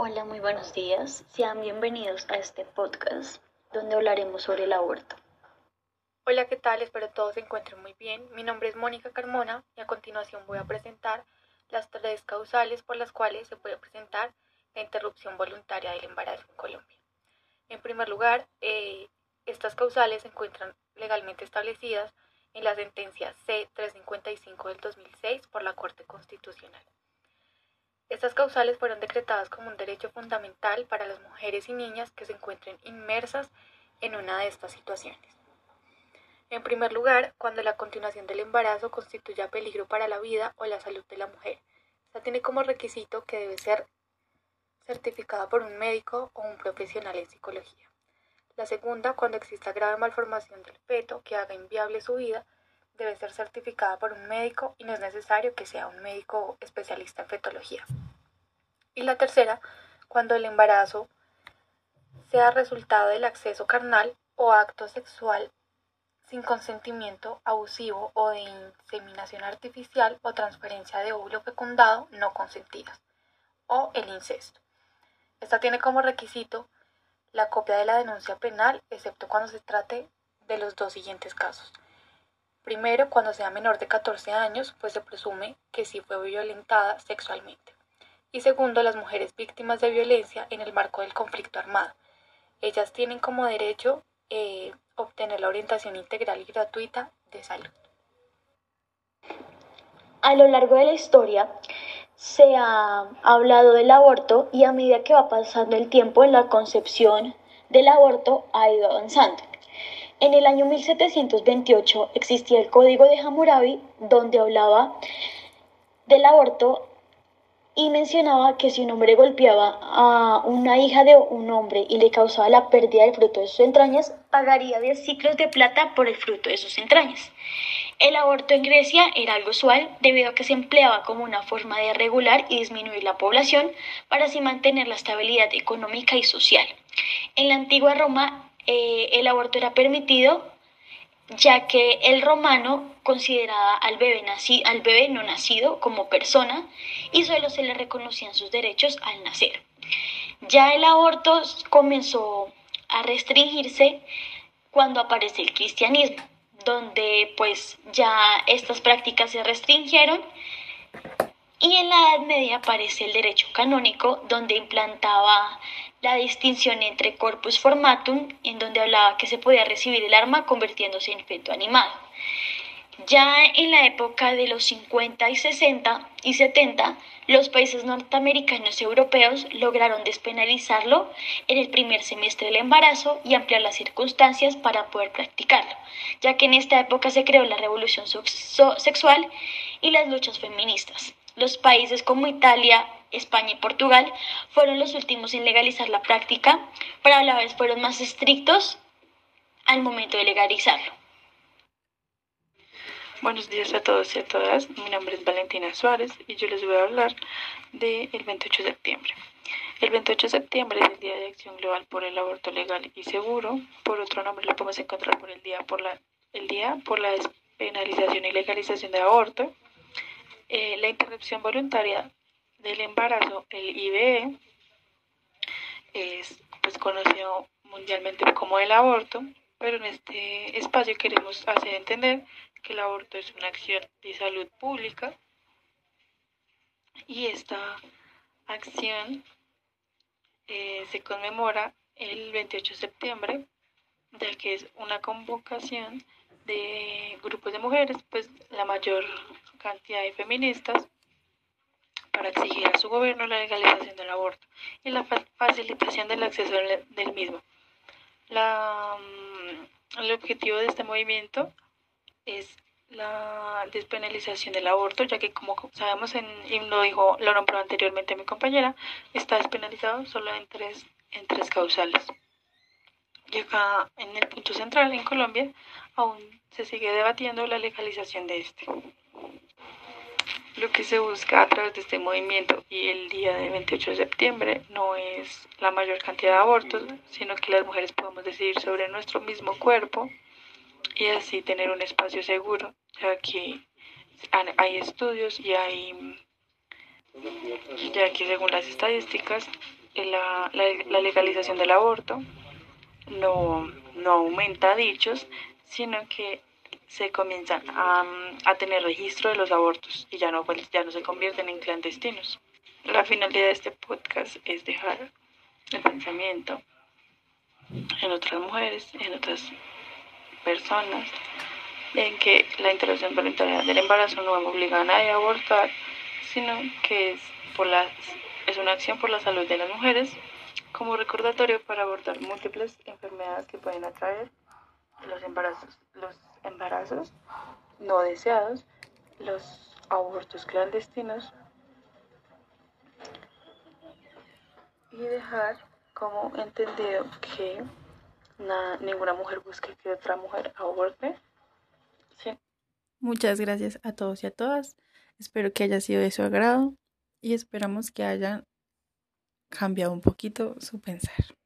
Hola, muy buenos días. Sean bienvenidos a este podcast donde hablaremos sobre el aborto. Hola, ¿qué tal? Espero todos se encuentren muy bien. Mi nombre es Mónica Carmona y a continuación voy a presentar las tres causales por las cuales se puede presentar la interrupción voluntaria del embarazo en Colombia. En primer lugar, eh, estas causales se encuentran legalmente establecidas en la sentencia C-355 del 2006 por la Corte Constitucional. Estas causales fueron decretadas como un derecho fundamental para las mujeres y niñas que se encuentren inmersas en una de estas situaciones. En primer lugar, cuando la continuación del embarazo constituya peligro para la vida o la salud de la mujer. Esta tiene como requisito que debe ser certificada por un médico o un profesional en psicología. La segunda, cuando exista grave malformación del feto que haga inviable su vida, debe ser certificada por un médico y no es necesario que sea un médico especialista en fetología. Y la tercera, cuando el embarazo sea resultado del acceso carnal o acto sexual sin consentimiento abusivo o de inseminación artificial o transferencia de óvulo fecundado no consentidas, o el incesto. Esta tiene como requisito la copia de la denuncia penal, excepto cuando se trate de los dos siguientes casos. Primero, cuando sea menor de 14 años, pues se presume que sí fue violentada sexualmente. Y segundo, las mujeres víctimas de violencia en el marco del conflicto armado. Ellas tienen como derecho eh, obtener la orientación integral y gratuita de salud. A lo largo de la historia se ha hablado del aborto y a medida que va pasando el tiempo la concepción del aborto ha ido avanzando. En el año 1728 existía el Código de Hammurabi donde hablaba del aborto y mencionaba que si un hombre golpeaba a una hija de un hombre y le causaba la pérdida del fruto de sus entrañas, pagaría 10 ciclos de plata por el fruto de sus entrañas. El aborto en Grecia era algo usual debido a que se empleaba como una forma de regular y disminuir la población para así mantener la estabilidad económica y social. En la antigua Roma eh, el aborto era permitido ya que el romano consideraba al bebé, al bebé no nacido como persona y solo se le reconocían sus derechos al nacer. Ya el aborto comenzó a restringirse cuando aparece el cristianismo, donde pues ya estas prácticas se restringieron y en la Edad Media aparece el derecho canónico, donde implantaba la distinción entre corpus formatum, en donde hablaba que se podía recibir el arma convirtiéndose en feto animado. Ya en la época de los 50 y 60 y 70, los países norteamericanos y europeos lograron despenalizarlo en el primer semestre del embarazo y ampliar las circunstancias para poder practicarlo, ya que en esta época se creó la revolución sexual y las luchas feministas. Los países como Italia, España y Portugal fueron los últimos en legalizar la práctica, pero a la vez fueron más estrictos al momento de legalizarlo. Buenos días a todos y a todas. Mi nombre es Valentina Suárez y yo les voy a hablar del 28 de septiembre. El 28 de septiembre es el Día de Acción Global por el Aborto Legal y Seguro. Por otro nombre lo podemos encontrar por el Día por la, el día por la despenalización y legalización del aborto. Eh, la interrupción voluntaria del embarazo, el IVE, es pues, conocido mundialmente como el aborto, pero en este espacio queremos hacer entender que el aborto es una acción de salud pública y esta acción eh, se conmemora el 28 de septiembre, ya que es una convocación de grupos de mujeres, pues la mayor cantidad de feministas para exigir a su gobierno la legalización del aborto y la facilitación del acceso del mismo. Mm, el objetivo de este movimiento es la despenalización del aborto, ya que como sabemos, en, y lo dijo, lo nombró anteriormente mi compañera, está despenalizado solo en tres, en tres causales. Y acá en el punto central, en Colombia, aún se sigue debatiendo la legalización de este. Lo que se busca a través de este movimiento y el día de 28 de septiembre no es la mayor cantidad de abortos, sino que las mujeres podemos decidir sobre nuestro mismo cuerpo y así tener un espacio seguro, ya que hay estudios y hay, ya que según las estadísticas, la, la, legalización del aborto no, no aumenta dichos, sino que se comienzan a, a, tener registro de los abortos y ya no, pues, ya no se convierten en clandestinos. La finalidad de este podcast es dejar el pensamiento en otras mujeres, en otras personas, en que la interrupción voluntaria del embarazo no obliga a nadie a abortar, sino que es, por las, es una acción por la salud de las mujeres como recordatorio para abordar múltiples enfermedades que pueden atraer los embarazos, los embarazos no deseados, los abortos clandestinos y dejar como entendido que ninguna mujer busque que otra mujer aborte. Muchas gracias a todos y a todas. Espero que haya sido de su agrado y esperamos que hayan cambiado un poquito su pensar.